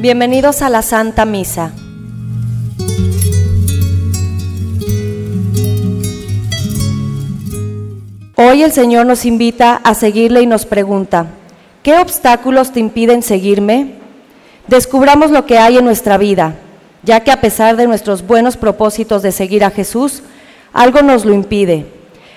Bienvenidos a la Santa Misa. Hoy el Señor nos invita a seguirle y nos pregunta, ¿qué obstáculos te impiden seguirme? Descubramos lo que hay en nuestra vida, ya que a pesar de nuestros buenos propósitos de seguir a Jesús, algo nos lo impide.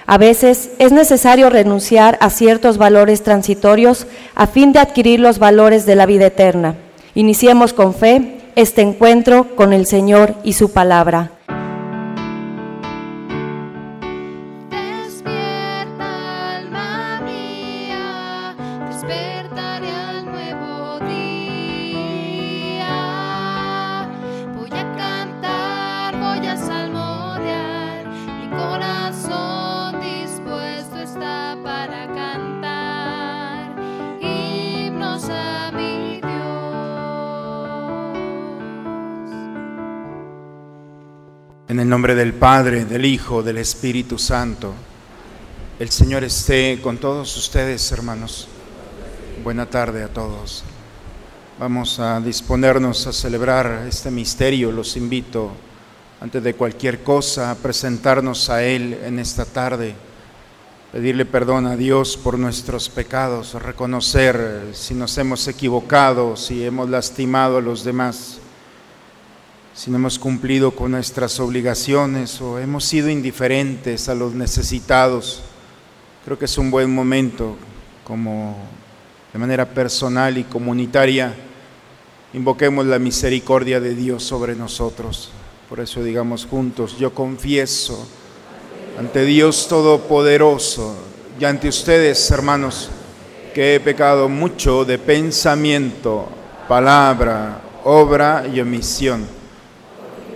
A veces es necesario renunciar a ciertos valores transitorios a fin de adquirir los valores de la vida eterna. Iniciemos con fe este encuentro con el Señor y su palabra. Nombre del Padre, del Hijo, del Espíritu Santo. El Señor esté con todos ustedes, hermanos. Buena tarde a todos. Vamos a disponernos a celebrar este misterio. Los invito, antes de cualquier cosa, a presentarnos a Él en esta tarde. Pedirle perdón a Dios por nuestros pecados, reconocer si nos hemos equivocado, si hemos lastimado a los demás si no hemos cumplido con nuestras obligaciones o hemos sido indiferentes a los necesitados, creo que es un buen momento como de manera personal y comunitaria invoquemos la misericordia de Dios sobre nosotros. Por eso digamos juntos, yo confieso ante Dios Todopoderoso y ante ustedes, hermanos, que he pecado mucho de pensamiento, palabra, obra y omisión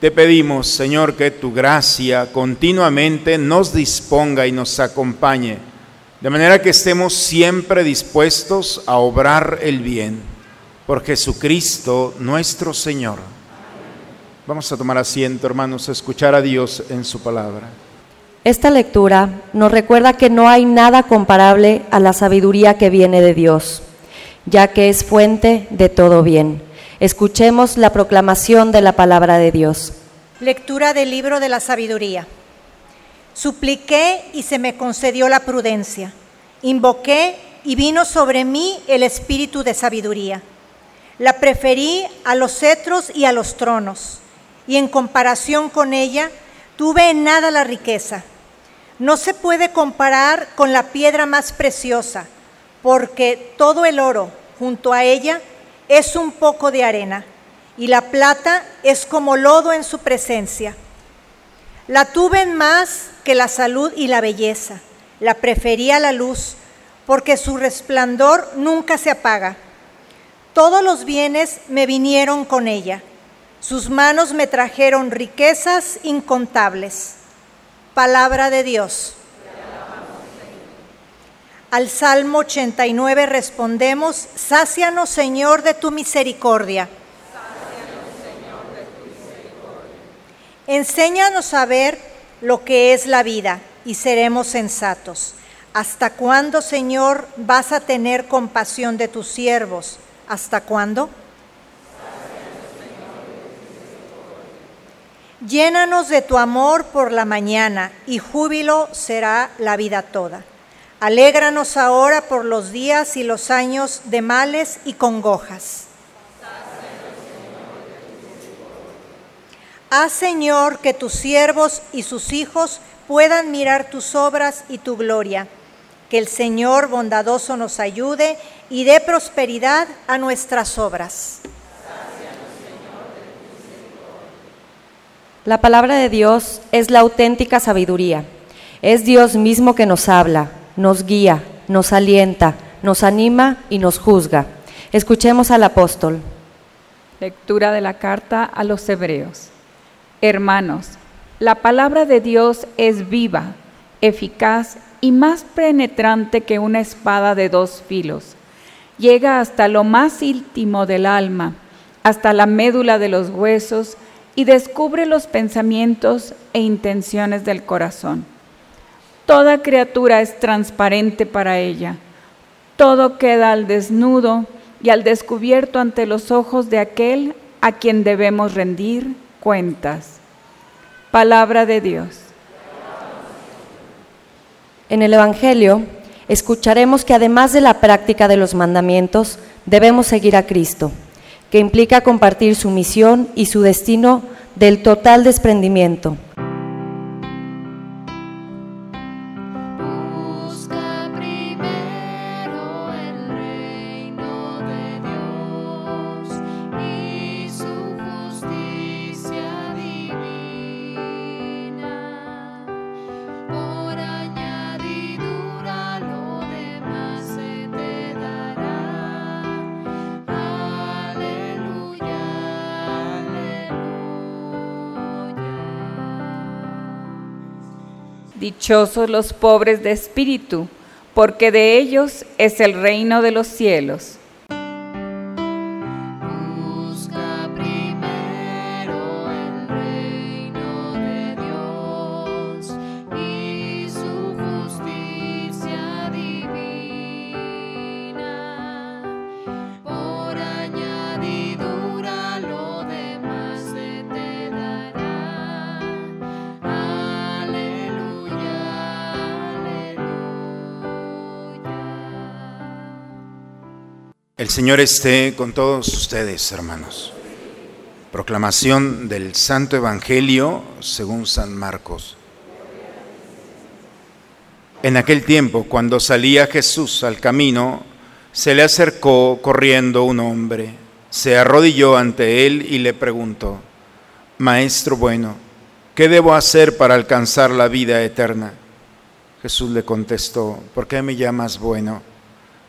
Te pedimos, Señor, que tu gracia continuamente nos disponga y nos acompañe, de manera que estemos siempre dispuestos a obrar el bien, por Jesucristo nuestro Señor. Vamos a tomar asiento, hermanos, a escuchar a Dios en su palabra. Esta lectura nos recuerda que no hay nada comparable a la sabiduría que viene de Dios. ya que es fuente de todo bien. Escuchemos la proclamación de la palabra de Dios. Lectura del libro de la sabiduría. Supliqué y se me concedió la prudencia. Invoqué y vino sobre mí el espíritu de sabiduría. La preferí a los cetros y a los tronos, y en comparación con ella tuve en nada la riqueza. No se puede comparar con la piedra más preciosa, porque todo el oro junto a ella es un poco de arena, y la plata es como lodo en su presencia. La tuve en más que la salud y la belleza. La prefería la luz, porque su resplandor nunca se apaga. Todos los bienes me vinieron con ella. Sus manos me trajeron riquezas incontables. Palabra de Dios. Al Salmo 89 respondemos, Sácianos Señor de tu misericordia. Enséñanos a ver lo que es la vida y seremos sensatos. ¿Hasta cuándo, Señor, vas a tener compasión de tus siervos? ¿Hasta cuándo? Llénanos de tu amor por la mañana y júbilo será la vida toda. Alégranos ahora por los días y los años de males y congojas. Haz, Señor, que tus siervos y sus hijos puedan mirar tus obras y tu gloria. Que el Señor bondadoso nos ayude y dé prosperidad a nuestras obras. La palabra de Dios es la auténtica sabiduría. Es Dios mismo que nos habla, nos guía, nos alienta, nos anima y nos juzga. Escuchemos al apóstol. Lectura de la carta a los Hebreos. Hermanos, la palabra de Dios es viva, eficaz y más penetrante que una espada de dos filos. Llega hasta lo más íntimo del alma, hasta la médula de los huesos y descubre los pensamientos e intenciones del corazón. Toda criatura es transparente para ella. Todo queda al desnudo y al descubierto ante los ojos de aquel a quien debemos rendir cuentas. Palabra de Dios. En el Evangelio escucharemos que además de la práctica de los mandamientos, debemos seguir a Cristo, que implica compartir su misión y su destino del total desprendimiento. Los pobres de espíritu, porque de ellos es el reino de los cielos. Señor esté con todos ustedes, hermanos. Proclamación del Santo Evangelio según San Marcos. En aquel tiempo, cuando salía Jesús al camino, se le acercó corriendo un hombre, se arrodilló ante él y le preguntó, Maestro bueno, ¿qué debo hacer para alcanzar la vida eterna? Jesús le contestó, ¿por qué me llamas bueno?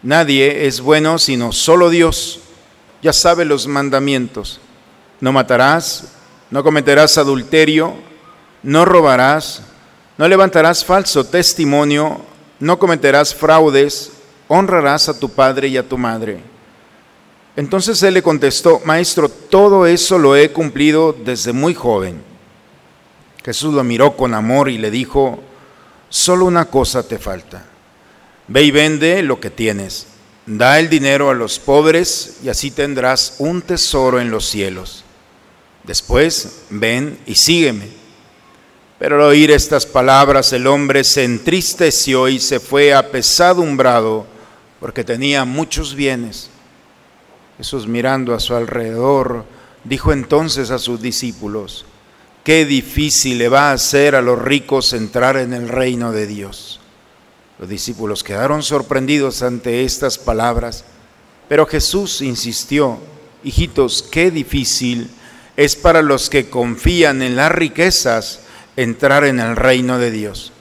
Nadie es bueno sino solo Dios. Ya sabe los mandamientos. No matarás, no cometerás adulterio, no robarás, no levantarás falso testimonio, no cometerás fraudes, honrarás a tu padre y a tu madre. Entonces él le contestó, Maestro, todo eso lo he cumplido desde muy joven. Jesús lo miró con amor y le dijo, solo una cosa te falta. Ve y vende lo que tienes da el dinero a los pobres y así tendrás un tesoro en los cielos. Después, ven y sígueme. Pero al oír estas palabras el hombre se entristeció y se fue apesadumbrado porque tenía muchos bienes. Jesús mirando a su alrededor, dijo entonces a sus discípulos, qué difícil le va a hacer a los ricos entrar en el reino de Dios. Los discípulos quedaron sorprendidos ante estas palabras, pero Jesús insistió, hijitos, qué difícil es para los que confían en las riquezas entrar en el reino de Dios.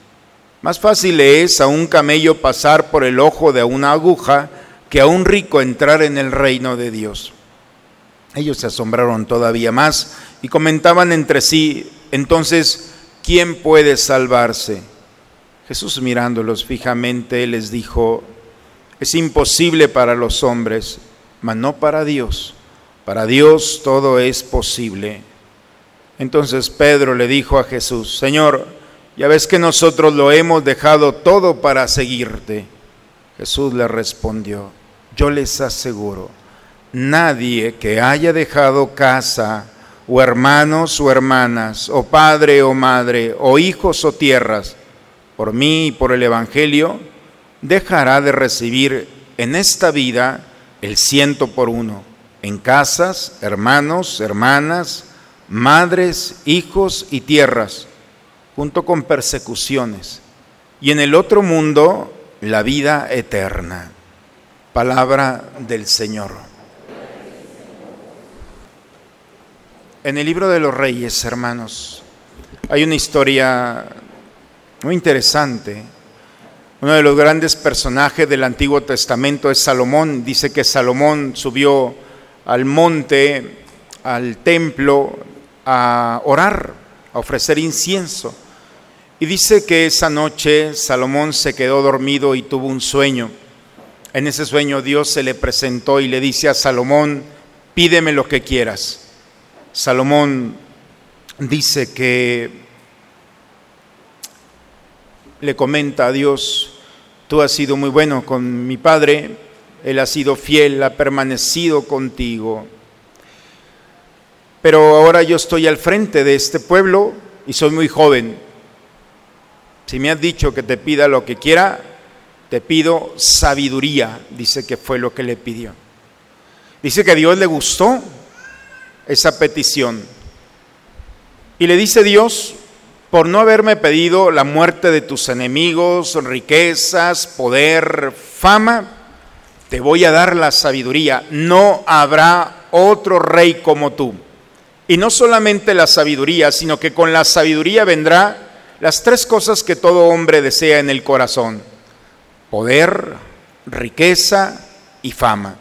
Más fácil es a un camello pasar por el ojo de una aguja que a un rico entrar en el reino de Dios. Ellos se asombraron todavía más y comentaban entre sí, entonces, ¿quién puede salvarse? Jesús mirándolos fijamente les dijo, es imposible para los hombres, mas no para Dios. Para Dios todo es posible. Entonces Pedro le dijo a Jesús, Señor, ya ves que nosotros lo hemos dejado todo para seguirte. Jesús le respondió, yo les aseguro, nadie que haya dejado casa, o hermanos o hermanas, o padre o madre, o hijos o tierras, por mí y por el Evangelio, dejará de recibir en esta vida el ciento por uno, en casas, hermanos, hermanas, madres, hijos y tierras, junto con persecuciones, y en el otro mundo la vida eterna. Palabra del Señor. En el libro de los reyes, hermanos, hay una historia muy interesante. Uno de los grandes personajes del Antiguo Testamento es Salomón. Dice que Salomón subió al monte, al templo, a orar, a ofrecer incienso. Y dice que esa noche Salomón se quedó dormido y tuvo un sueño. En ese sueño Dios se le presentó y le dice a Salomón, pídeme lo que quieras. Salomón dice que le comenta a Dios, tú has sido muy bueno con mi padre, él ha sido fiel, ha permanecido contigo. Pero ahora yo estoy al frente de este pueblo y soy muy joven. Si me has dicho que te pida lo que quiera, te pido sabiduría, dice que fue lo que le pidió. Dice que a Dios le gustó esa petición. Y le dice Dios, por no haberme pedido la muerte de tus enemigos, riquezas, poder, fama, te voy a dar la sabiduría. No habrá otro rey como tú. Y no solamente la sabiduría, sino que con la sabiduría vendrá las tres cosas que todo hombre desea en el corazón. Poder, riqueza y fama.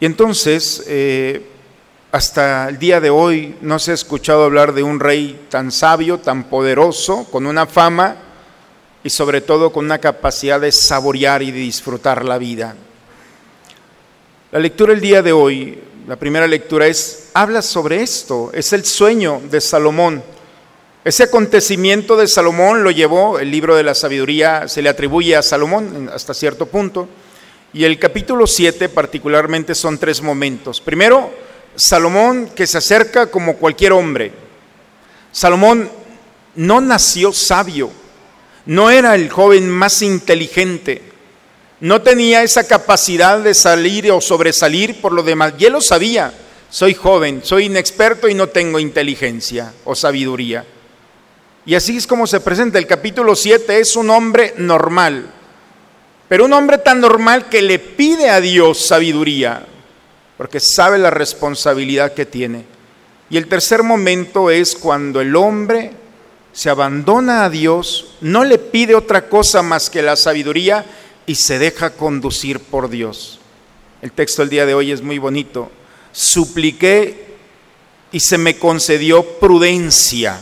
Y entonces, eh, hasta el día de hoy no se ha escuchado hablar de un rey tan sabio, tan poderoso, con una fama y sobre todo con una capacidad de saborear y de disfrutar la vida. La lectura el día de hoy, la primera lectura es, habla sobre esto, es el sueño de Salomón. Ese acontecimiento de Salomón lo llevó, el libro de la sabiduría se le atribuye a Salomón hasta cierto punto, y el capítulo 7 particularmente son tres momentos. Primero, Salomón que se acerca como cualquier hombre. Salomón no nació sabio, no era el joven más inteligente, no tenía esa capacidad de salir o sobresalir por lo demás. Y él lo sabía, soy joven, soy inexperto y no tengo inteligencia o sabiduría. Y así es como se presenta. El capítulo 7 es un hombre normal, pero un hombre tan normal que le pide a Dios sabiduría porque sabe la responsabilidad que tiene. Y el tercer momento es cuando el hombre se abandona a Dios, no le pide otra cosa más que la sabiduría y se deja conducir por Dios. El texto del día de hoy es muy bonito. Supliqué y se me concedió prudencia.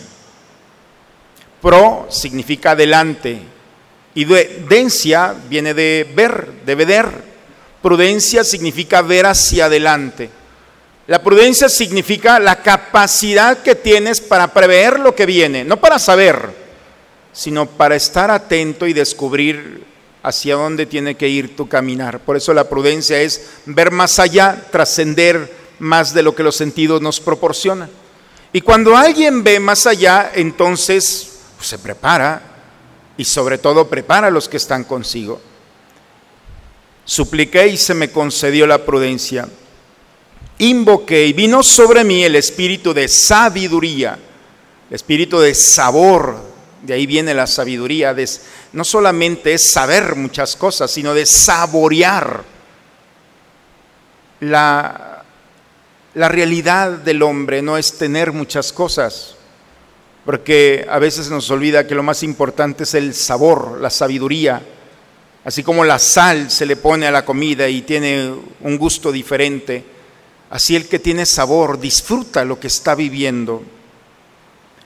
Pro significa adelante y dencia viene de ver, de ver. Prudencia significa ver hacia adelante. La prudencia significa la capacidad que tienes para prever lo que viene, no para saber, sino para estar atento y descubrir hacia dónde tiene que ir tu caminar. Por eso la prudencia es ver más allá, trascender más de lo que los sentidos nos proporcionan. Y cuando alguien ve más allá, entonces se prepara y sobre todo prepara a los que están consigo. Supliqué y se me concedió la prudencia. Invoqué y vino sobre mí el espíritu de sabiduría, el espíritu de sabor. De ahí viene la sabiduría. De, no solamente es saber muchas cosas, sino de saborear la, la realidad del hombre. No es tener muchas cosas, porque a veces nos olvida que lo más importante es el sabor, la sabiduría. Así como la sal se le pone a la comida y tiene un gusto diferente, así el que tiene sabor disfruta lo que está viviendo.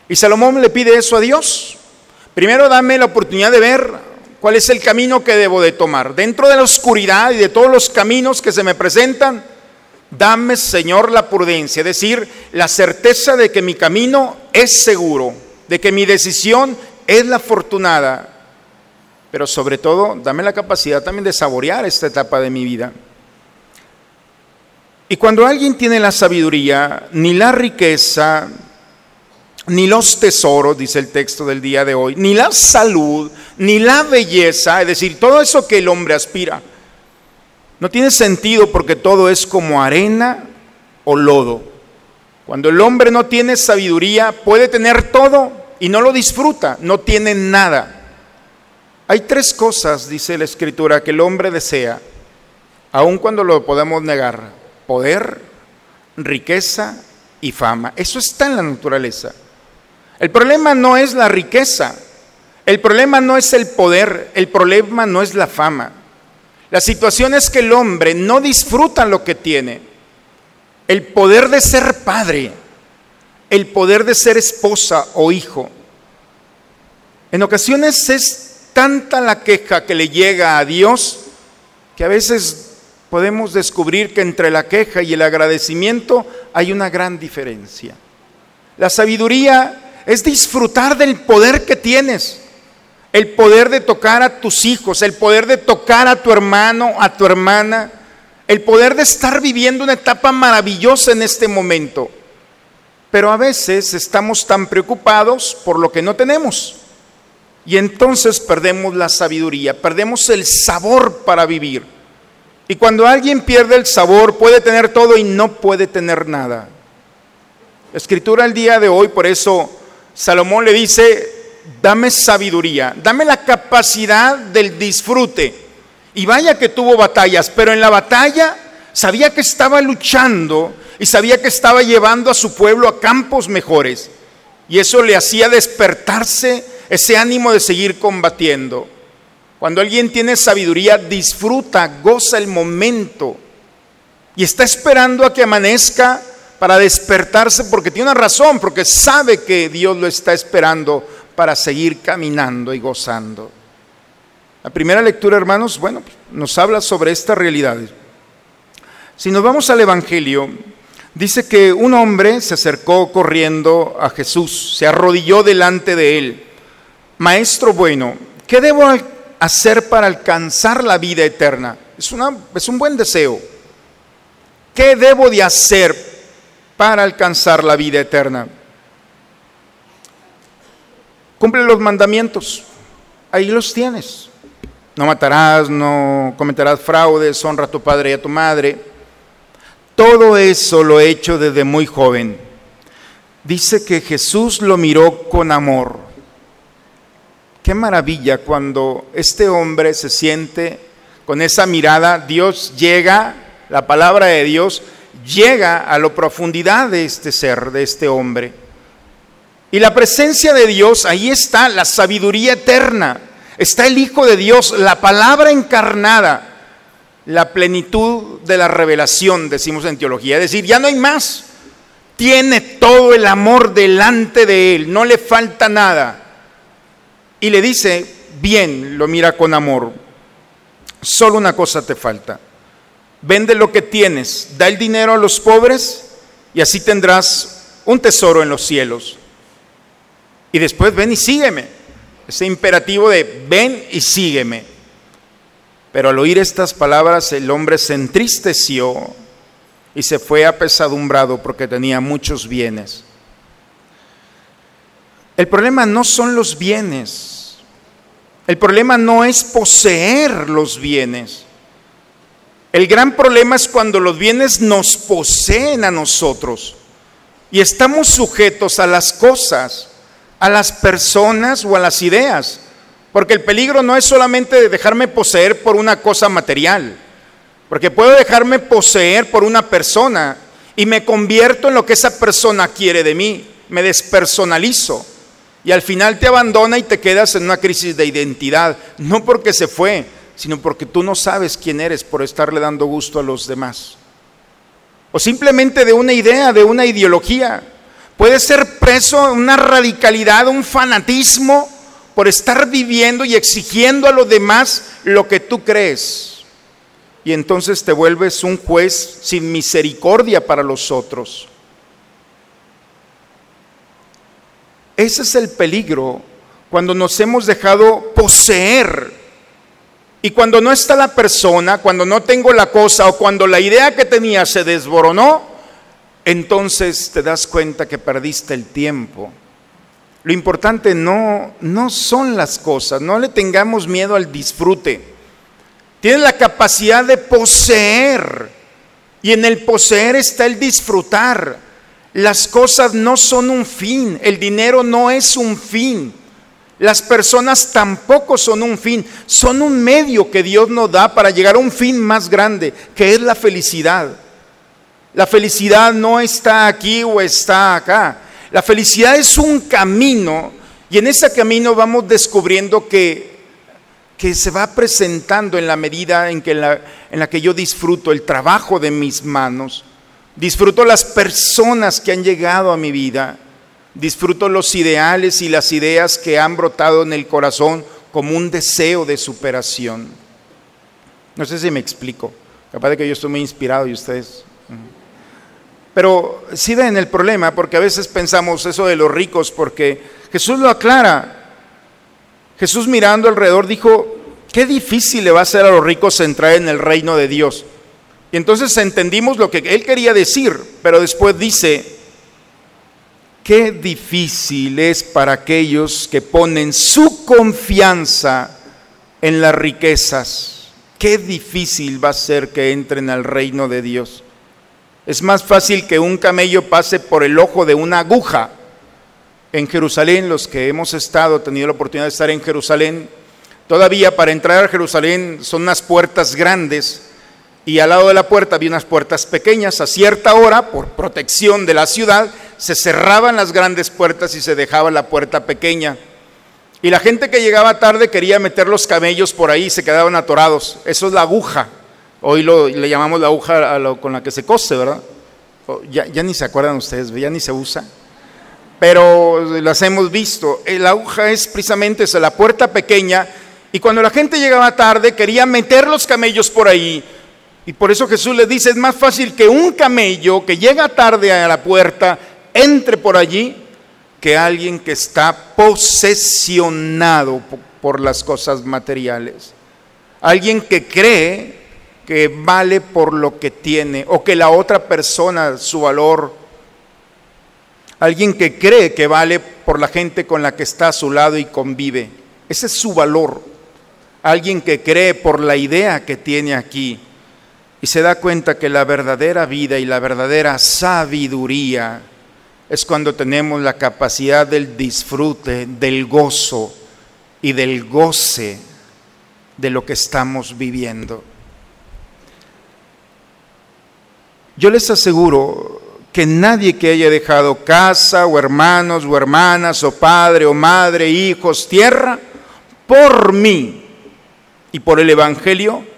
Y Salomón le pide eso a Dios. Primero dame la oportunidad de ver cuál es el camino que debo de tomar. Dentro de la oscuridad y de todos los caminos que se me presentan, dame, Señor, la prudencia, es decir, la certeza de que mi camino es seguro, de que mi decisión es la afortunada, pero sobre todo, dame la capacidad también de saborear esta etapa de mi vida. Y cuando alguien tiene la sabiduría, ni la riqueza, ni los tesoros, dice el texto del día de hoy, ni la salud, ni la belleza, es decir, todo eso que el hombre aspira, no tiene sentido porque todo es como arena o lodo. Cuando el hombre no tiene sabiduría, puede tener todo y no lo disfruta, no tiene nada. Hay tres cosas, dice la escritura, que el hombre desea, aun cuando lo podemos negar. Poder, riqueza y fama. Eso está en la naturaleza. El problema no es la riqueza, el problema no es el poder, el problema no es la fama. La situación es que el hombre no disfruta lo que tiene. El poder de ser padre, el poder de ser esposa o hijo. En ocasiones es tanta la queja que le llega a Dios que a veces podemos descubrir que entre la queja y el agradecimiento hay una gran diferencia. La sabiduría es disfrutar del poder que tienes, el poder de tocar a tus hijos, el poder de tocar a tu hermano, a tu hermana, el poder de estar viviendo una etapa maravillosa en este momento. Pero a veces estamos tan preocupados por lo que no tenemos. Y entonces perdemos la sabiduría, perdemos el sabor para vivir. Y cuando alguien pierde el sabor, puede tener todo y no puede tener nada. Escritura el día de hoy, por eso Salomón le dice, dame sabiduría, dame la capacidad del disfrute. Y vaya que tuvo batallas, pero en la batalla sabía que estaba luchando y sabía que estaba llevando a su pueblo a campos mejores. Y eso le hacía despertarse ese ánimo de seguir combatiendo. Cuando alguien tiene sabiduría, disfruta, goza el momento y está esperando a que amanezca para despertarse porque tiene una razón, porque sabe que Dios lo está esperando para seguir caminando y gozando. La primera lectura, hermanos, bueno, nos habla sobre estas realidades. Si nos vamos al Evangelio, dice que un hombre se acercó corriendo a Jesús, se arrodilló delante de él. Maestro bueno, ¿qué debo hacer para alcanzar la vida eterna? Es, es un buen deseo. ¿Qué debo de hacer para alcanzar la vida eterna? Cumple los mandamientos. Ahí los tienes. No matarás, no cometerás fraudes, honra a tu padre y a tu madre. Todo eso lo he hecho desde muy joven. Dice que Jesús lo miró con amor. Qué maravilla cuando este hombre se siente con esa mirada, Dios llega, la palabra de Dios llega a la profundidad de este ser, de este hombre. Y la presencia de Dios, ahí está la sabiduría eterna, está el Hijo de Dios, la palabra encarnada, la plenitud de la revelación, decimos en teología. Es decir, ya no hay más. Tiene todo el amor delante de Él, no le falta nada. Y le dice, bien, lo mira con amor, solo una cosa te falta. Vende lo que tienes, da el dinero a los pobres y así tendrás un tesoro en los cielos. Y después ven y sígueme. Ese imperativo de ven y sígueme. Pero al oír estas palabras el hombre se entristeció y se fue apesadumbrado porque tenía muchos bienes. El problema no son los bienes. El problema no es poseer los bienes. El gran problema es cuando los bienes nos poseen a nosotros y estamos sujetos a las cosas, a las personas o a las ideas. Porque el peligro no es solamente de dejarme poseer por una cosa material, porque puedo dejarme poseer por una persona y me convierto en lo que esa persona quiere de mí, me despersonalizo y al final te abandona y te quedas en una crisis de identidad, no porque se fue, sino porque tú no sabes quién eres por estarle dando gusto a los demás. O simplemente de una idea, de una ideología. Puedes ser preso en una radicalidad, un fanatismo por estar viviendo y exigiendo a los demás lo que tú crees. Y entonces te vuelves un juez sin misericordia para los otros. Ese es el peligro cuando nos hemos dejado poseer. Y cuando no está la persona, cuando no tengo la cosa o cuando la idea que tenía se desboronó, entonces te das cuenta que perdiste el tiempo. Lo importante no, no son las cosas, no le tengamos miedo al disfrute. Tienes la capacidad de poseer y en el poseer está el disfrutar. Las cosas no son un fin, el dinero no es un fin, las personas tampoco son un fin, son un medio que Dios nos da para llegar a un fin más grande, que es la felicidad. La felicidad no está aquí o está acá. La felicidad es un camino y en ese camino vamos descubriendo que, que se va presentando en la medida en, que la, en la que yo disfruto el trabajo de mis manos Disfruto las personas que han llegado a mi vida. Disfruto los ideales y las ideas que han brotado en el corazón como un deseo de superación. No sé si me explico. Capaz de que yo estoy muy inspirado y ustedes. Pero sí ven el problema, porque a veces pensamos eso de los ricos, porque Jesús lo aclara. Jesús mirando alrededor dijo, qué difícil le va a ser a los ricos entrar en el reino de Dios. Y entonces entendimos lo que él quería decir, pero después dice, qué difícil es para aquellos que ponen su confianza en las riquezas. Qué difícil va a ser que entren al reino de Dios. Es más fácil que un camello pase por el ojo de una aguja. En Jerusalén, los que hemos estado, tenido la oportunidad de estar en Jerusalén, todavía para entrar a Jerusalén son unas puertas grandes y al lado de la puerta había unas puertas pequeñas. A cierta hora, por protección de la ciudad, se cerraban las grandes puertas y se dejaba la puerta pequeña. Y la gente que llegaba tarde quería meter los camellos por ahí y se quedaban atorados. Eso es la aguja. Hoy lo, le llamamos la aguja con la que se cose, ¿verdad? Ya, ya ni se acuerdan ustedes, ya ni se usa. Pero las hemos visto. La aguja es precisamente esa, la puerta pequeña. Y cuando la gente llegaba tarde, quería meter los camellos por ahí y por eso Jesús le dice, es más fácil que un camello que llega tarde a la puerta entre por allí que alguien que está posesionado por las cosas materiales. Alguien que cree que vale por lo que tiene o que la otra persona su valor. Alguien que cree que vale por la gente con la que está a su lado y convive. Ese es su valor. Alguien que cree por la idea que tiene aquí y se da cuenta que la verdadera vida y la verdadera sabiduría es cuando tenemos la capacidad del disfrute, del gozo y del goce de lo que estamos viviendo. Yo les aseguro que nadie que haya dejado casa o hermanos o hermanas o padre o madre, hijos, tierra, por mí y por el Evangelio,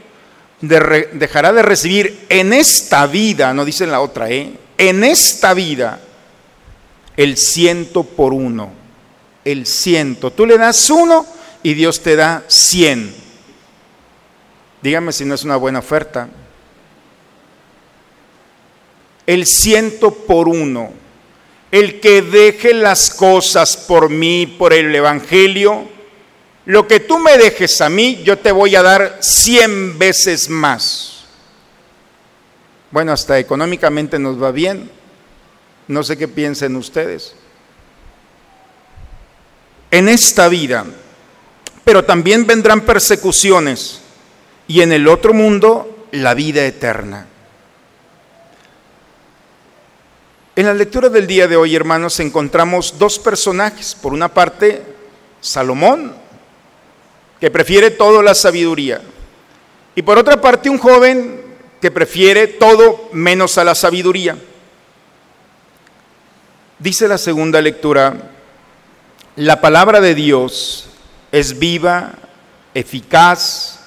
dejará de recibir en esta vida, no dice la otra, ¿eh? en esta vida, el ciento por uno. El ciento. Tú le das uno y Dios te da cien. Dígame si no es una buena oferta. El ciento por uno. El que deje las cosas por mí, por el Evangelio, lo que tú me dejes a mí, yo te voy a dar cien veces más. Bueno, hasta económicamente nos va bien. No sé qué piensen ustedes. En esta vida, pero también vendrán persecuciones y en el otro mundo la vida eterna. En la lectura del día de hoy, hermanos, encontramos dos personajes. Por una parte, Salomón, que prefiere todo la sabiduría. Y por otra parte, un joven que prefiere todo menos a la sabiduría. Dice la segunda lectura, la palabra de Dios es viva, eficaz,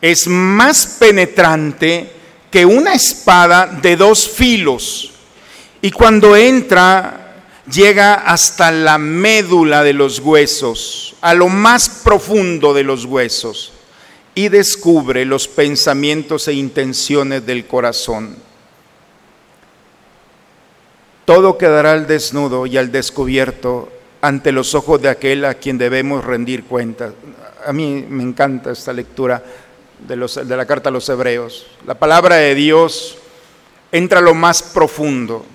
es más penetrante que una espada de dos filos y cuando entra llega hasta la médula de los huesos, a lo más profundo de los huesos, y descubre los pensamientos e intenciones del corazón. Todo quedará al desnudo y al descubierto ante los ojos de aquel a quien debemos rendir cuenta. A mí me encanta esta lectura de, los- de la carta a los hebreos. La palabra de Dios entra a lo más profundo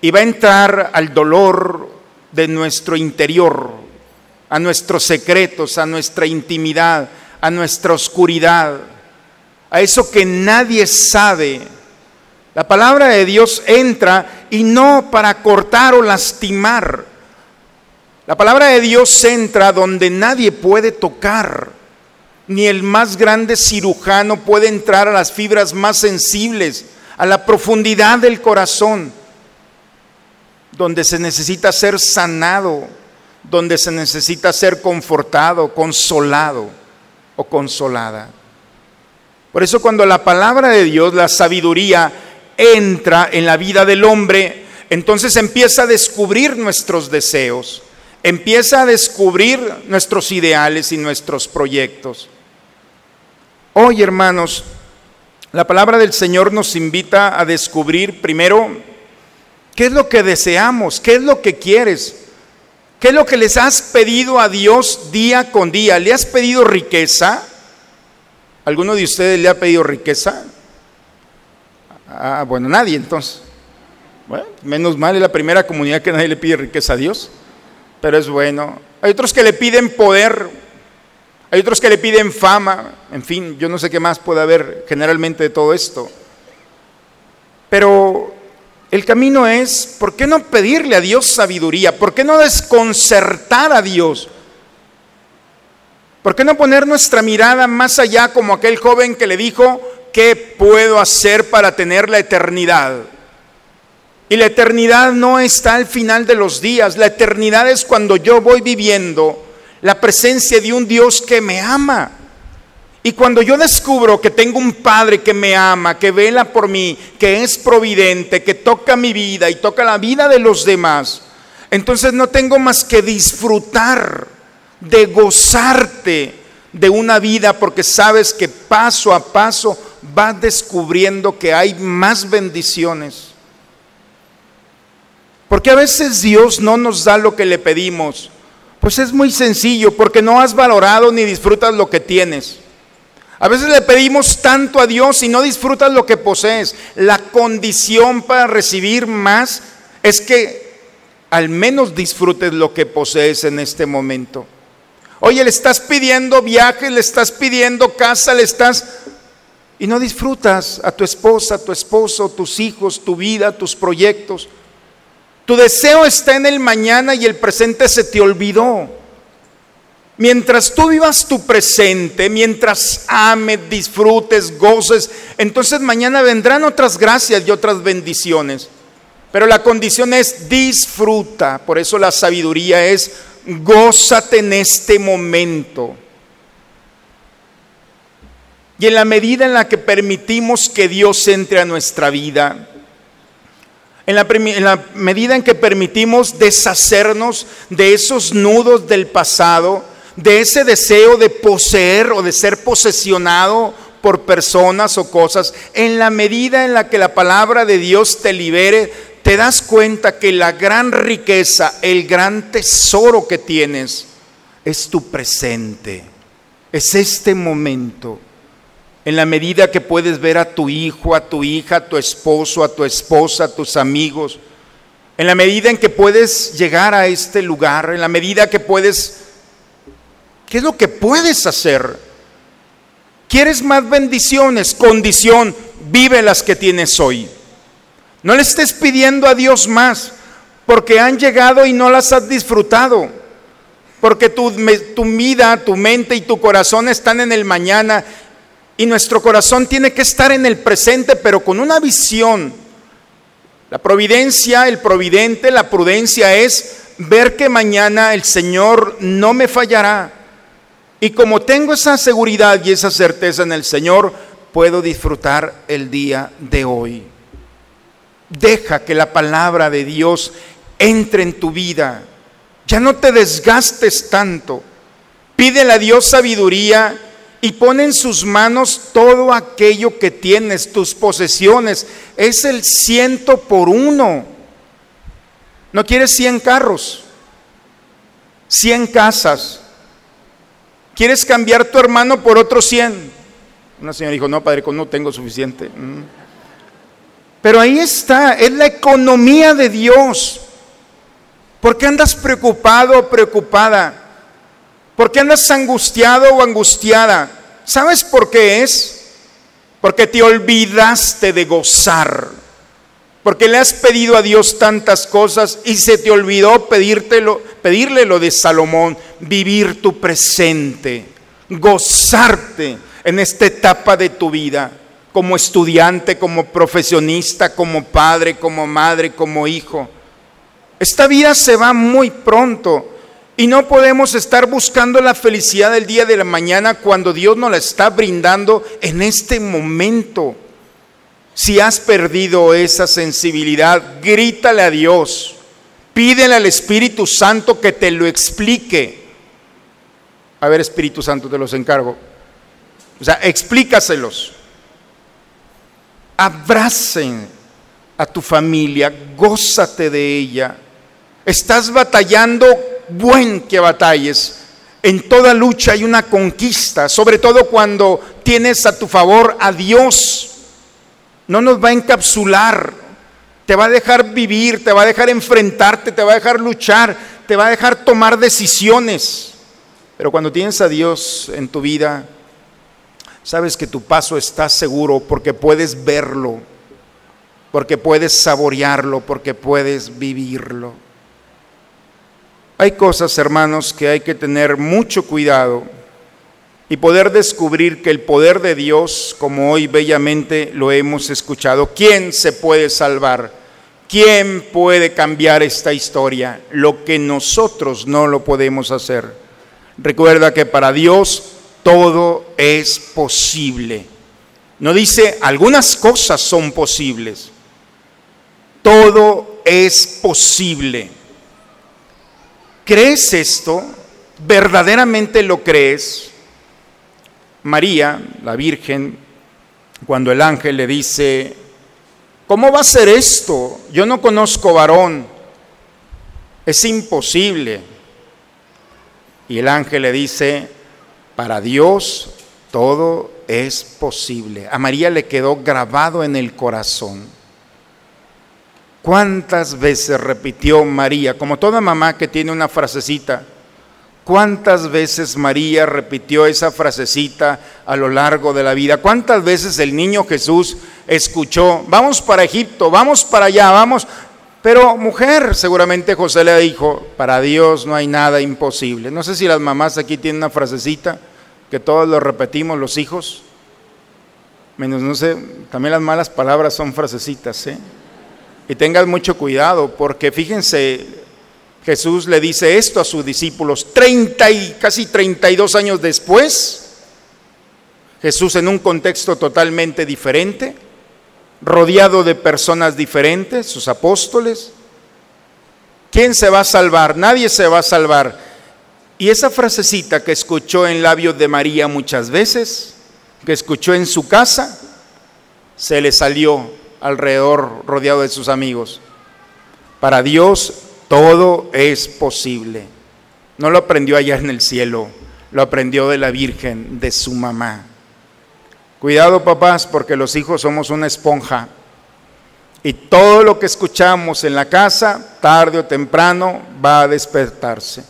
y va a entrar al dolor de nuestro interior, a nuestros secretos, a nuestra intimidad, a nuestra oscuridad, a eso que nadie sabe. La palabra de Dios entra y no para cortar o lastimar. La palabra de Dios entra donde nadie puede tocar. Ni el más grande cirujano puede entrar a las fibras más sensibles, a la profundidad del corazón donde se necesita ser sanado, donde se necesita ser confortado, consolado o consolada. Por eso cuando la palabra de Dios, la sabiduría, entra en la vida del hombre, entonces empieza a descubrir nuestros deseos, empieza a descubrir nuestros ideales y nuestros proyectos. Hoy, hermanos, la palabra del Señor nos invita a descubrir primero ¿Qué es lo que deseamos? ¿Qué es lo que quieres? ¿Qué es lo que les has pedido a Dios día con día? ¿Le has pedido riqueza? ¿Alguno de ustedes le ha pedido riqueza? Ah, bueno, nadie entonces. Bueno, menos mal es la primera comunidad que nadie le pide riqueza a Dios, pero es bueno. Hay otros que le piden poder, hay otros que le piden fama, en fin, yo no sé qué más puede haber generalmente de todo esto. Pero el camino es, ¿por qué no pedirle a Dios sabiduría? ¿Por qué no desconcertar a Dios? ¿Por qué no poner nuestra mirada más allá como aquel joven que le dijo, ¿qué puedo hacer para tener la eternidad? Y la eternidad no está al final de los días, la eternidad es cuando yo voy viviendo la presencia de un Dios que me ama. Y cuando yo descubro que tengo un Padre que me ama, que vela por mí, que es providente, que toca mi vida y toca la vida de los demás, entonces no tengo más que disfrutar, de gozarte de una vida, porque sabes que paso a paso vas descubriendo que hay más bendiciones. Porque a veces Dios no nos da lo que le pedimos. Pues es muy sencillo, porque no has valorado ni disfrutas lo que tienes. A veces le pedimos tanto a Dios y no disfrutas lo que posees. La condición para recibir más es que al menos disfrutes lo que posees en este momento. Oye, le estás pidiendo viajes, le estás pidiendo casa, le estás... Y no disfrutas a tu esposa, a tu esposo, tus hijos, tu vida, tus proyectos. Tu deseo está en el mañana y el presente se te olvidó. Mientras tú vivas tu presente, mientras ames, disfrutes, goces, entonces mañana vendrán otras gracias y otras bendiciones. Pero la condición es disfruta. Por eso la sabiduría es gózate en este momento. Y en la medida en la que permitimos que Dios entre a nuestra vida, en la, en la, medida en que permitimos deshacernos de esos nudos del pasado, de ese deseo de poseer o de ser posesionado por personas o cosas, en la medida en la que la palabra de Dios te libere, te das cuenta que la gran riqueza, el gran tesoro que tienes, es tu presente, es este momento. En la medida que puedes ver a tu hijo, a tu hija, a tu esposo, a tu esposa, a tus amigos, en la medida en que puedes llegar a este lugar, en la medida que puedes, ¿qué es lo que puedes hacer? ¿Quieres más bendiciones? Condición, vive las que tienes hoy. No le estés pidiendo a Dios más, porque han llegado y no las has disfrutado. Porque tu, tu vida, tu mente y tu corazón están en el mañana y nuestro corazón tiene que estar en el presente, pero con una visión. La providencia, el providente, la prudencia es ver que mañana el Señor no me fallará. Y como tengo esa seguridad y esa certeza en el Señor, puedo disfrutar el día de hoy. Deja que la palabra de Dios entre en tu vida. Ya no te desgastes tanto. Pídele a Dios sabiduría y pon en sus manos todo aquello que tienes, tus posesiones. Es el ciento por uno. No quieres cien carros, cien casas. ¿Quieres cambiar tu hermano por otros cien? Una señora dijo, no, padre, no tengo suficiente. Mm. Pero ahí está, es la economía de Dios. ¿Por qué andas preocupado o preocupada? ¿Por qué andas angustiado o angustiada? ¿Sabes por qué es? Porque te olvidaste de gozar. Porque le has pedido a Dios tantas cosas y se te olvidó pedírtelo, pedirle lo de Salomón, vivir tu presente, gozarte en esta etapa de tu vida, como estudiante, como profesionista, como padre, como madre, como hijo. Esta vida se va muy pronto y no podemos estar buscando la felicidad del día de la mañana cuando Dios nos la está brindando en este momento. Si has perdido esa sensibilidad, grítale a Dios. Pídele al Espíritu Santo que te lo explique. A ver, Espíritu Santo, te los encargo. O sea, explícaselos. Abracen a tu familia, gózate de ella. Estás batallando, buen que batalles. En toda lucha hay una conquista, sobre todo cuando tienes a tu favor a Dios. No nos va a encapsular, te va a dejar vivir, te va a dejar enfrentarte, te va a dejar luchar, te va a dejar tomar decisiones. Pero cuando tienes a Dios en tu vida, sabes que tu paso está seguro porque puedes verlo, porque puedes saborearlo, porque puedes vivirlo. Hay cosas, hermanos, que hay que tener mucho cuidado y poder descubrir que el poder de Dios, como hoy bellamente lo hemos escuchado, ¿quién se puede salvar? ¿Quién puede cambiar esta historia? Lo que nosotros no lo podemos hacer. Recuerda que para Dios todo es posible. No dice algunas cosas son posibles. Todo es posible. ¿Crees esto? ¿Verdaderamente lo crees? María, la Virgen, cuando el ángel le dice, ¿cómo va a ser esto? Yo no conozco varón, es imposible. Y el ángel le dice, para Dios todo es posible. A María le quedó grabado en el corazón. ¿Cuántas veces repitió María, como toda mamá que tiene una frasecita, cuántas veces María repitió esa frasecita a lo largo de la vida? ¿Cuántas veces el niño Jesús escuchó, vamos para Egipto, vamos para allá, vamos? Pero mujer, seguramente José le dijo, para Dios no hay nada imposible. No sé si las mamás aquí tienen una frasecita que todos lo repetimos los hijos. Menos no sé, también las malas palabras son frasecitas, ¿eh? Y tengan mucho cuidado, porque fíjense, Jesús le dice esto a sus discípulos, 30 y casi 32 años después, Jesús en un contexto totalmente diferente, rodeado de personas diferentes, sus apóstoles. ¿Quién se va a salvar? Nadie se va a salvar. Y esa frasecita que escuchó en labios de María muchas veces, que escuchó en su casa, se le salió alrededor rodeado de sus amigos. Para Dios todo es posible. No lo aprendió allá en el cielo, lo aprendió de la Virgen, de su mamá. Cuidado papás, porque los hijos somos una esponja. Y todo lo que escuchamos en la casa, tarde o temprano, va a despertarse.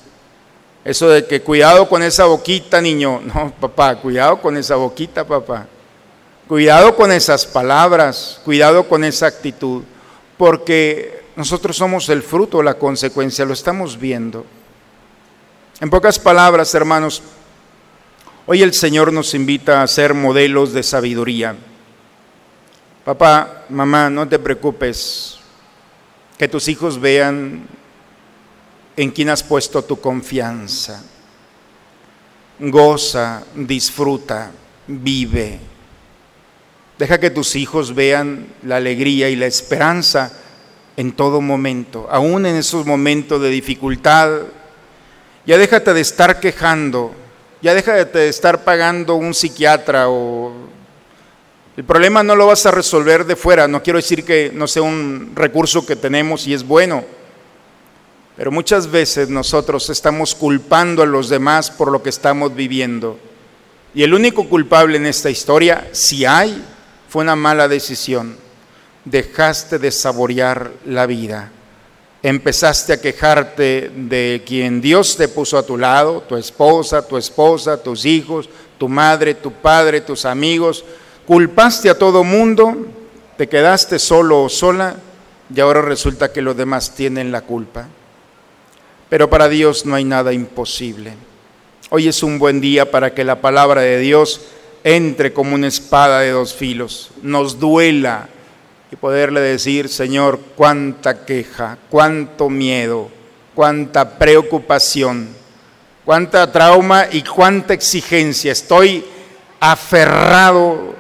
Eso de que cuidado con esa boquita, niño. No, papá, cuidado con esa boquita, papá. Cuidado con esas palabras, cuidado con esa actitud, porque nosotros somos el fruto, la consecuencia, lo estamos viendo. En pocas palabras, hermanos, hoy el Señor nos invita a ser modelos de sabiduría. Papá, mamá, no te preocupes, que tus hijos vean en quién has puesto tu confianza. Goza, disfruta, vive. Deja que tus hijos vean la alegría y la esperanza en todo momento, aún en esos momentos de dificultad. Ya déjate de estar quejando, ya déjate de estar pagando un psiquiatra. El problema no lo vas a resolver de fuera, no quiero decir que no sea un recurso que tenemos y es bueno, pero muchas veces nosotros estamos culpando a los demás por lo que estamos viviendo. Y el único culpable en esta historia, si hay, fue una mala decisión. Dejaste de saborear la vida. Empezaste a quejarte de quien Dios te puso a tu lado, tu esposa, tu esposa, tus hijos, tu madre, tu padre, tus amigos. Culpaste a todo mundo, te quedaste solo o sola y ahora resulta que los demás tienen la culpa. Pero para Dios no hay nada imposible. Hoy es un buen día para que la palabra de Dios entre como una espada de dos filos, nos duela y poderle decir, Señor, cuánta queja, cuánto miedo, cuánta preocupación, cuánta trauma y cuánta exigencia. Estoy aferrado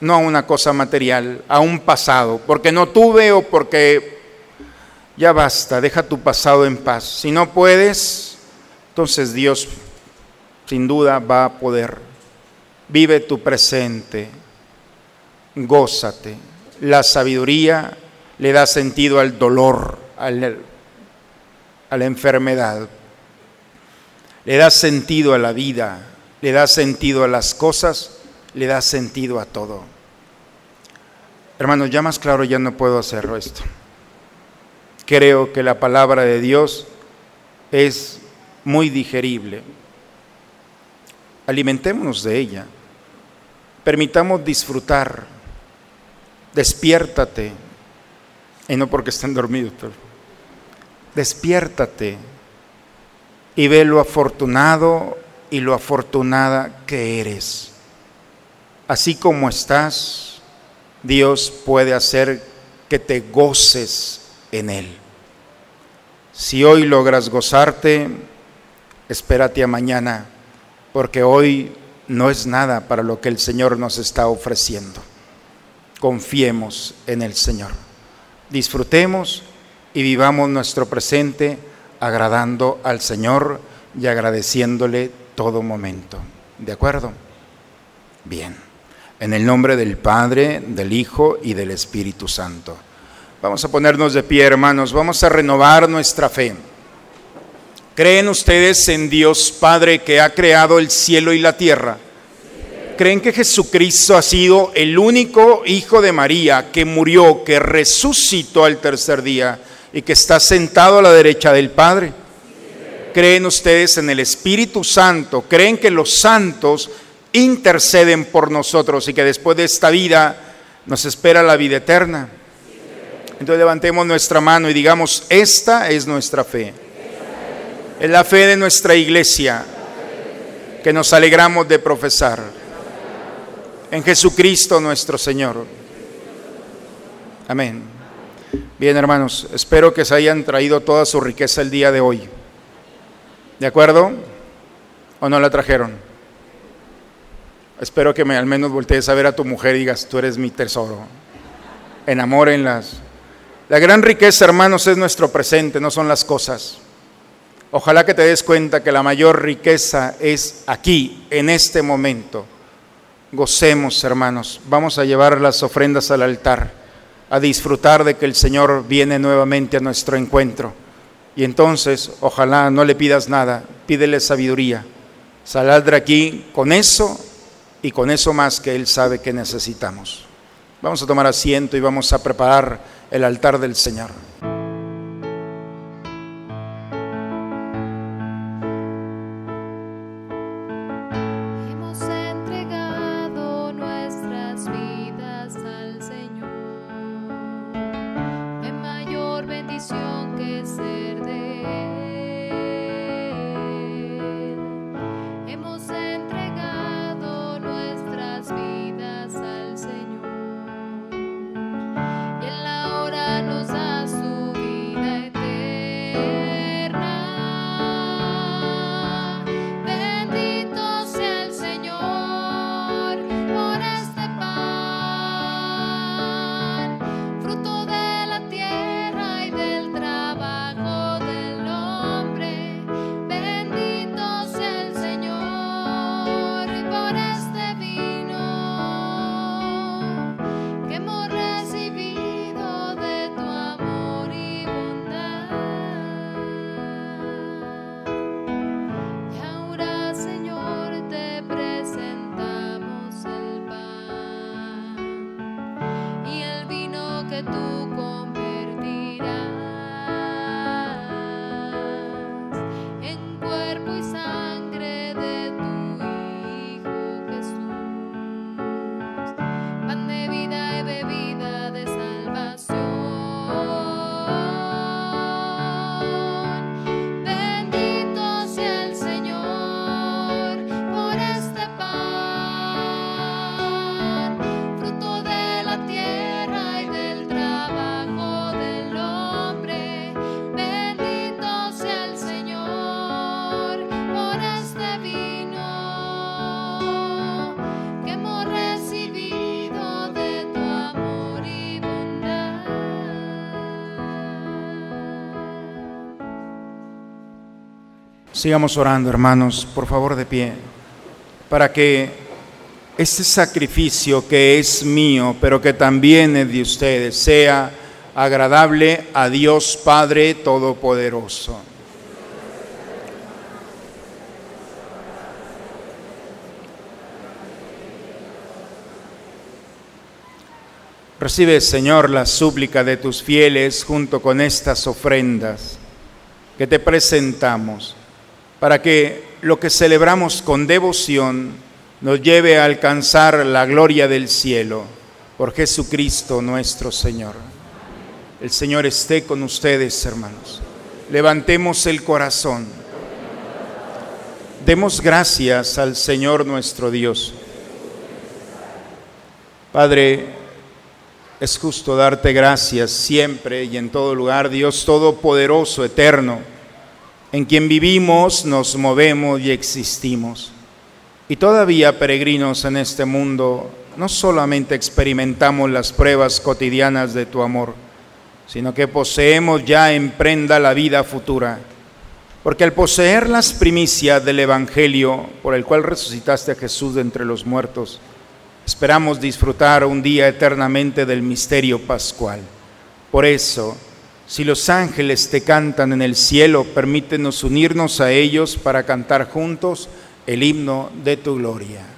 no a una cosa material, a un pasado, porque no tuve o porque ya basta, deja tu pasado en paz. Si no puedes, entonces Dios sin duda va a poder Vive tu presente, gózate. La sabiduría le da sentido al dolor, a la enfermedad. Le da sentido a la vida, le da sentido a las cosas, le da sentido a todo. Hermanos, ya más claro ya no puedo hacerlo esto. Creo que la palabra de Dios es muy digerible. Alimentémonos de ella permitamos disfrutar. Despiértate. Y no porque estén dormidos, despiértate y ve lo afortunado y lo afortunada que eres. Así como estás, Dios puede hacer que te goces en Él. Si hoy logras gozarte, espérate a mañana, porque hoy no es nada para lo que el Señor nos está ofreciendo. Confiemos en el Señor. Disfrutemos y vivamos nuestro presente agradando al Señor y agradeciéndole todo momento. ¿De acuerdo? Bien. En el nombre del Padre, del Hijo y del Espíritu Santo. Vamos a ponernos de pie, hermanos. Vamos a renovar nuestra fe. ¿Creen ustedes en Dios Padre que ha creado el cielo y la tierra? ¿Creen que Jesucristo ha sido el único Hijo de María que murió, que resucitó al tercer día y que está sentado a la derecha del Padre? ¿Creen ustedes en el Espíritu Santo? ¿Creen que los santos interceden por nosotros y que después de esta vida nos espera la vida eterna? Entonces levantemos nuestra mano y digamos, esta es nuestra fe. Es la fe de nuestra iglesia que nos alegramos de profesar. En Jesucristo nuestro Señor. Amén. Bien, hermanos, espero que se hayan traído toda su riqueza el día de hoy. ¿De acuerdo? ¿O no la trajeron? Espero que me al menos voltees a ver a tu mujer y digas, tú eres mi tesoro. Enamórenlas. La gran riqueza, hermanos, es nuestro presente, no son las cosas. Ojalá que te des cuenta que la mayor riqueza es aquí, en este momento. Gocemos, hermanos. Vamos a llevar las ofrendas al altar, a disfrutar de que el Señor viene nuevamente a nuestro encuentro Y entonces, ojalá no le pidas nada, pídele sabiduría. Saldrá aquí con eso y con eso más que Él sabe que necesitamos. Vamos a tomar asiento y vamos a preparar el altar del Señor. Sigamos orando, hermanos, por favor de pie, para que este sacrificio que es mío, pero que también es de ustedes, sea agradable a Dios Padre Todopoderoso. Recibe, Señor, la súplica de tus fieles junto con estas ofrendas que te presentamos, para que lo que celebramos con devoción nos lleve a alcanzar la gloria del cielo por Jesucristo nuestro Señor. El Señor esté con ustedes, hermanos. Levantemos el corazón. Demos gracias al Señor nuestro Dios. Padre, es justo darte gracias siempre y en todo lugar, Dios Todopoderoso, eterno, en quien vivimos, nos movemos y existimos. Y todavía peregrinos en este mundo, no solamente experimentamos las pruebas cotidianas de tu amor, sino que poseemos ya en prenda la vida futura. Porque al poseer las primicias del Evangelio por el cual resucitaste a Jesús de entre los muertos, Esperamos disfrutar un día eternamente del misterio pascual. Por eso, si los ángeles te cantan en el cielo, permítenos unirnos a ellos para cantar juntos el himno de tu gloria.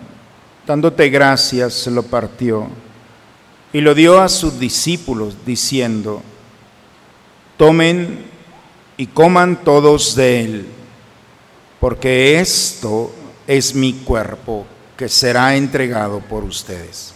dándote gracias, lo partió y lo dio a sus discípulos, diciendo, tomen y coman todos de él, porque esto es mi cuerpo que será entregado por ustedes.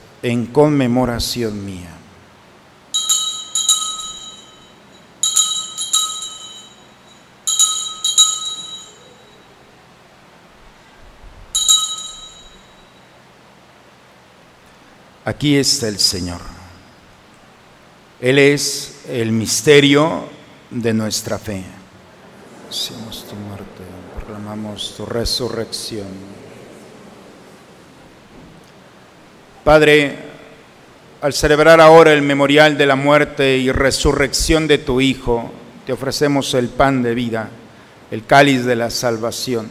en conmemoración mía. Aquí está el Señor. Él es el misterio de nuestra fe. Hacemos tu muerte, proclamamos tu resurrección. Padre, al celebrar ahora el memorial de la muerte y resurrección de tu Hijo, te ofrecemos el pan de vida, el cáliz de la salvación.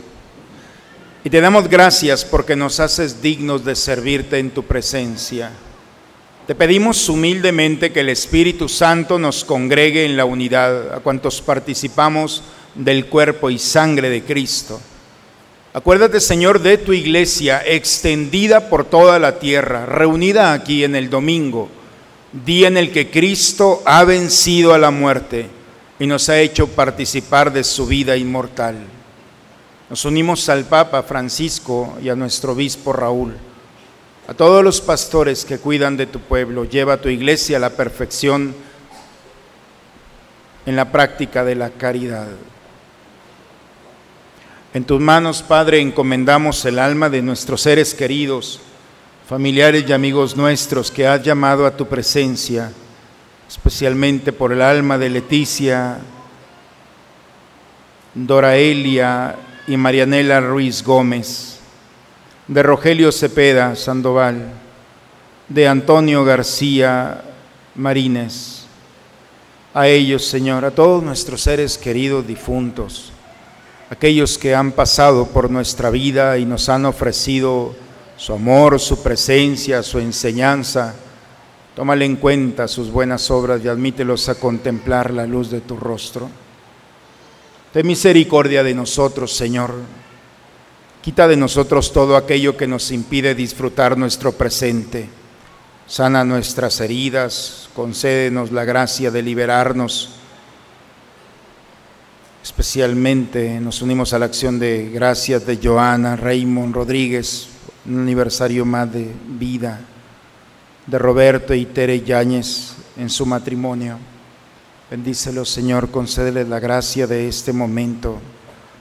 Y te damos gracias porque nos haces dignos de servirte en tu presencia. Te pedimos humildemente que el Espíritu Santo nos congregue en la unidad a cuantos participamos del cuerpo y sangre de Cristo. Acuérdate, Señor, de tu iglesia extendida por toda la tierra, reunida aquí en el domingo, día en el que Cristo ha vencido a la muerte y nos ha hecho participar de su vida inmortal. Nos unimos al Papa Francisco y a nuestro obispo Raúl, a todos los pastores que cuidan de tu pueblo. Lleva a tu iglesia a la perfección en la práctica de la caridad. En tus manos, Padre, encomendamos el alma de nuestros seres queridos, familiares y amigos nuestros que has llamado a tu presencia, especialmente por el alma de Leticia, Doraelia y Marianela Ruiz Gómez, de Rogelio Cepeda Sandoval, de Antonio García Marínez. A ellos, Señor, a todos nuestros seres queridos difuntos, aquellos que han pasado por nuestra vida y nos han ofrecido su amor, su presencia, su enseñanza. Tómale en cuenta sus buenas obras y admítelos a contemplar la luz de tu rostro. Ten misericordia de nosotros, Señor. Quita de nosotros todo aquello que nos impide disfrutar nuestro presente. Sana nuestras heridas, concédenos la gracia de liberarnos. Especialmente nos unimos a la acción de gracias de Joana Raymond Rodríguez, un aniversario más de vida, de Roberto y Tere Yáñez en su matrimonio. Bendícelo, Señor, concédele la gracia de este momento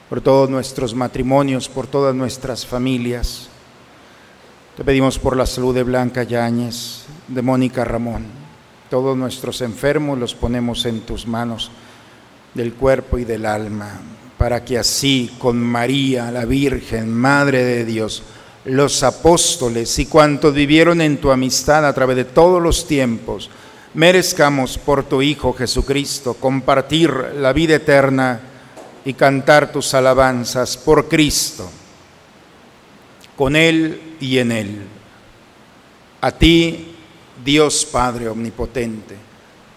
por todos nuestros matrimonios, por todas nuestras familias. Te pedimos por la salud de Blanca Yáñez, de Mónica Ramón. Todos nuestros enfermos los ponemos en tus manos, del cuerpo y del alma, para que así con María, la Virgen, Madre de Dios, los apóstoles y cuantos vivieron en tu amistad a través de todos los tiempos, merezcamos por tu Hijo Jesucristo compartir la vida eterna y cantar tus alabanzas por Cristo, con Él y en Él. A ti, Dios Padre Omnipotente,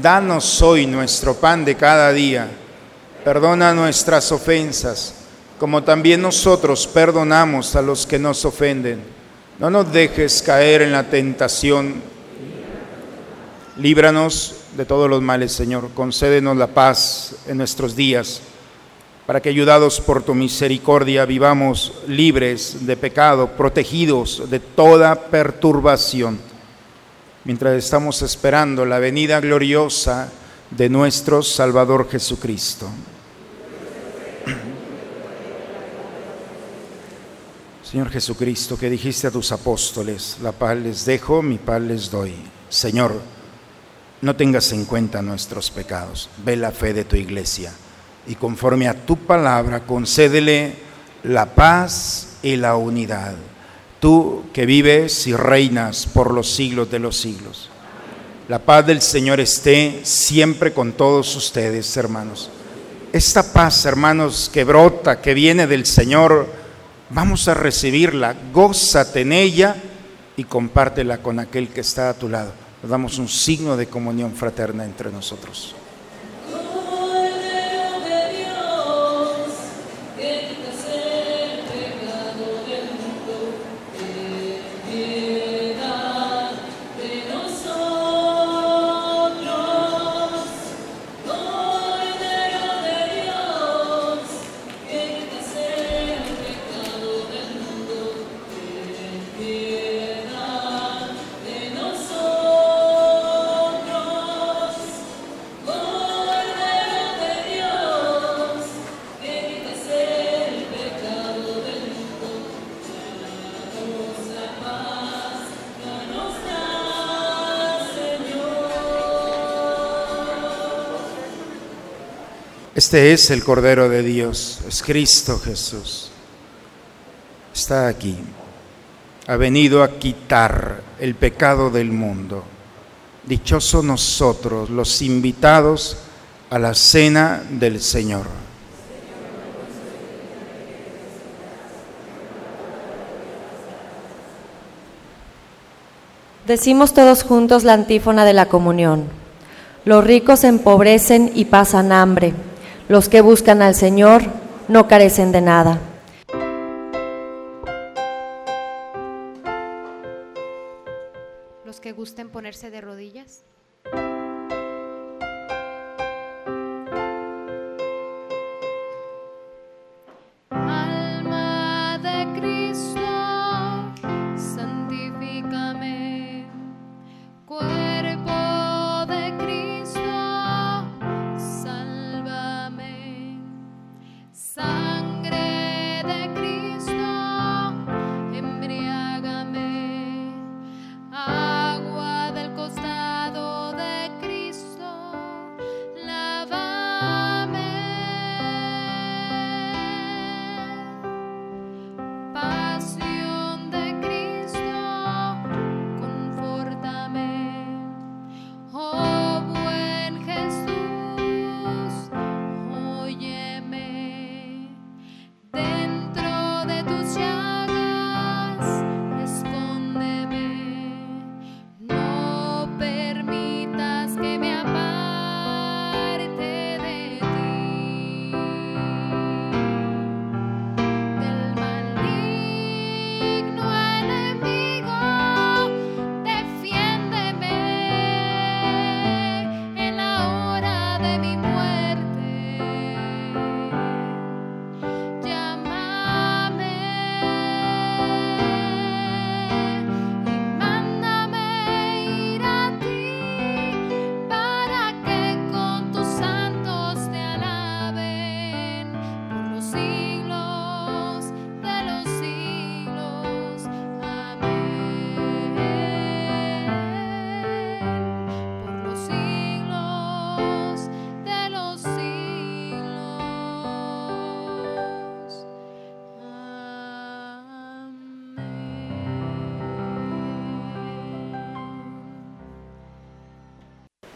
Danos hoy nuestro pan de cada día. Perdona nuestras ofensas, como también nosotros perdonamos a los que nos ofenden. No nos dejes caer en la tentación. Líbranos de todos los males, Señor. Concédenos la paz en nuestros días, para que ayudados por tu misericordia vivamos libres de pecado, protegidos de toda perturbación, mientras estamos esperando la venida gloriosa de nuestro Salvador Jesucristo. Señor Jesucristo, que dijiste a tus apóstoles, la paz les dejo, mi paz les doy. Señor, no tengas en cuenta nuestros pecados, ve la fe de tu iglesia y conforme a tu palabra concédele la paz y la unidad. Tú que vives y reinas por los siglos de los siglos. La paz del Señor esté siempre con todos ustedes, hermanos. Esta paz, hermanos, que brota, que viene del Señor, vamos a recibirla, gózate en ella y compártela con aquel que está a tu lado. Damos un signo de comunión fraterna entre nosotros. Este es el Cordero de Dios, es Cristo Jesús. Está aquí. Ha venido a quitar el pecado del mundo. Dichosos nosotros, los invitados a la cena del Señor. Decimos todos juntos la antífona de la comunión. Los ricos empobrecen y pasan hambre. Los que buscan al Señor no carecen de nada. Los que gusten ponerse de rodillas.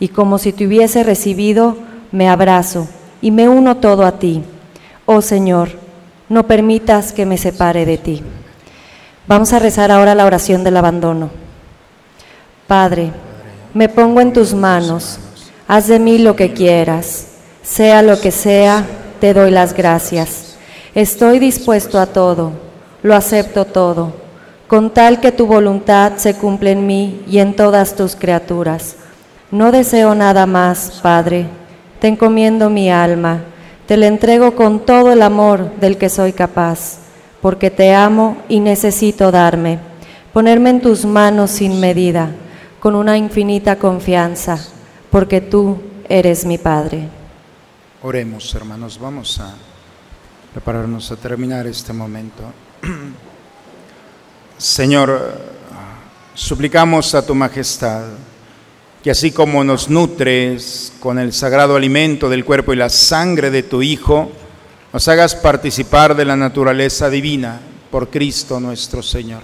y como si te hubiese recibido, me abrazo y me uno todo a ti. Oh Señor, no permitas que me separe de ti. Vamos a rezar ahora la oración del abandono. Padre, me pongo en tus manos, haz de mí lo que quieras, sea lo que sea, te doy las gracias. Estoy dispuesto a todo, lo acepto todo, con tal que tu voluntad se cumpla en mí y en todas tus criaturas. No deseo nada más, Padre, te encomiendo mi alma, te la entrego con todo el amor del que soy capaz, porque te amo y necesito darme, ponerme en tus manos sin medida, con una infinita confianza, porque tú eres mi Padre. Oremos, hermanos, vamos a prepararnos a terminar este momento. Señor, suplicamos a tu majestad que así como nos nutres con el sagrado alimento del cuerpo y la sangre de tu Hijo, nos hagas participar de la naturaleza divina por Cristo nuestro Señor.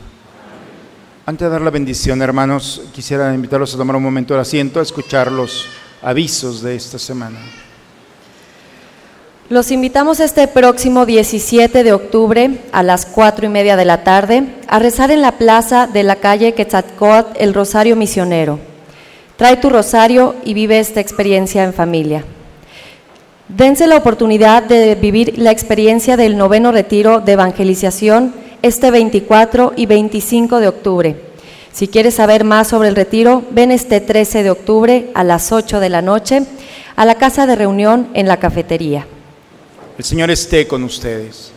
Antes de dar la bendición, hermanos, quisiera invitarlos a tomar un momento de asiento, a escuchar los avisos de esta semana. Los invitamos este próximo 17 de octubre a las cuatro y media de la tarde a rezar en la plaza de la calle Quetzalcóatl el Rosario Misionero. Trae tu rosario y vive esta experiencia en familia. Dense la oportunidad de vivir la experiencia del noveno retiro de evangelización este 24 y 25 de octubre. Si quieres saber más sobre el retiro, ven este 13 de octubre a las 8 de la noche a la casa de reunión en la cafetería. El Señor esté con ustedes.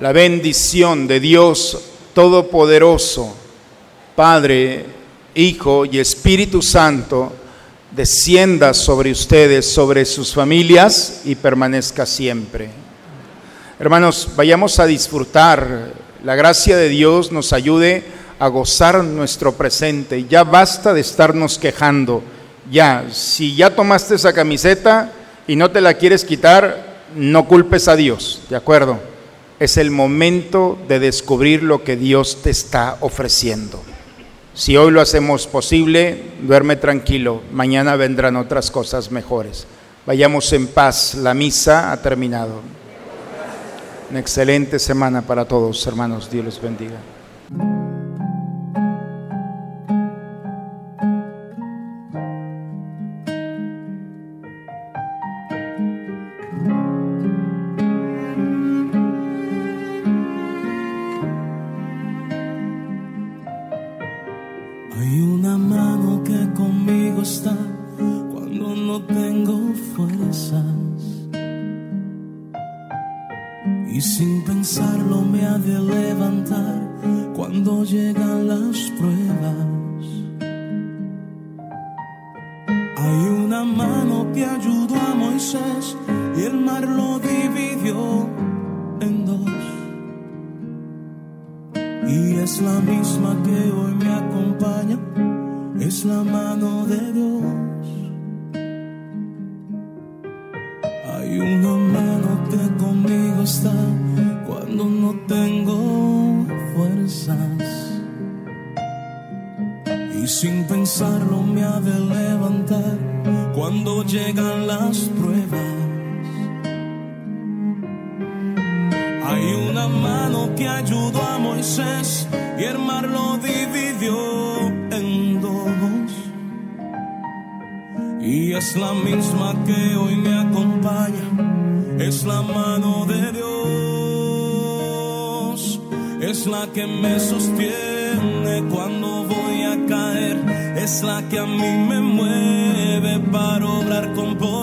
La bendición de Dios Todopoderoso, Padre, Hijo y Espíritu Santo, descienda sobre ustedes, sobre sus familias y permanezca siempre. Hermanos, vayamos a disfrutar. La gracia de Dios nos ayude a gozar nuestro presente. Ya basta de estarnos quejando. Ya, si ya tomaste esa camiseta y no te la quieres quitar, no culpes a Dios, ¿de acuerdo? Es el momento de descubrir lo que Dios te está ofreciendo. Si hoy lo hacemos posible, duerme tranquilo, mañana vendrán otras cosas mejores. Vayamos en paz, la misa ha terminado. Una excelente semana para todos, hermanos, Dios los bendiga. Y es la misma que hoy me acompaña, es la mano de Dios. Es la que me sostiene cuando voy a caer, es la que a mí me mueve para obrar con poder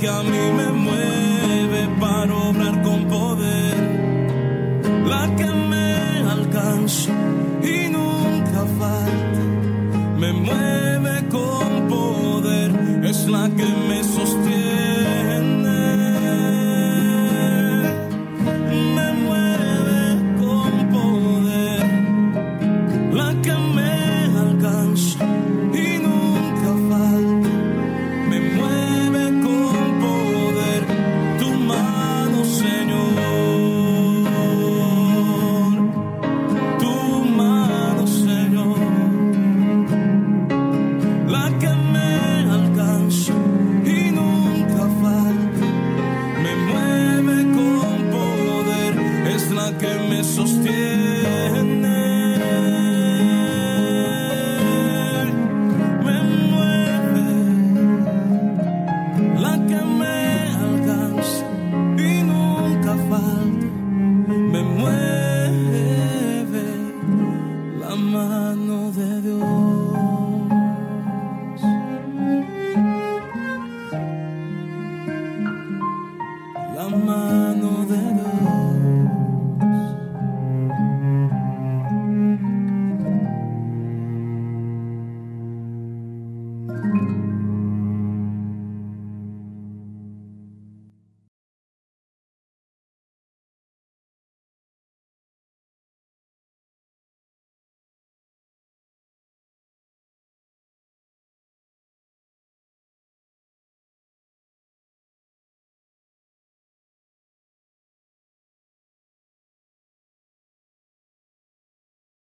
es la que a mí me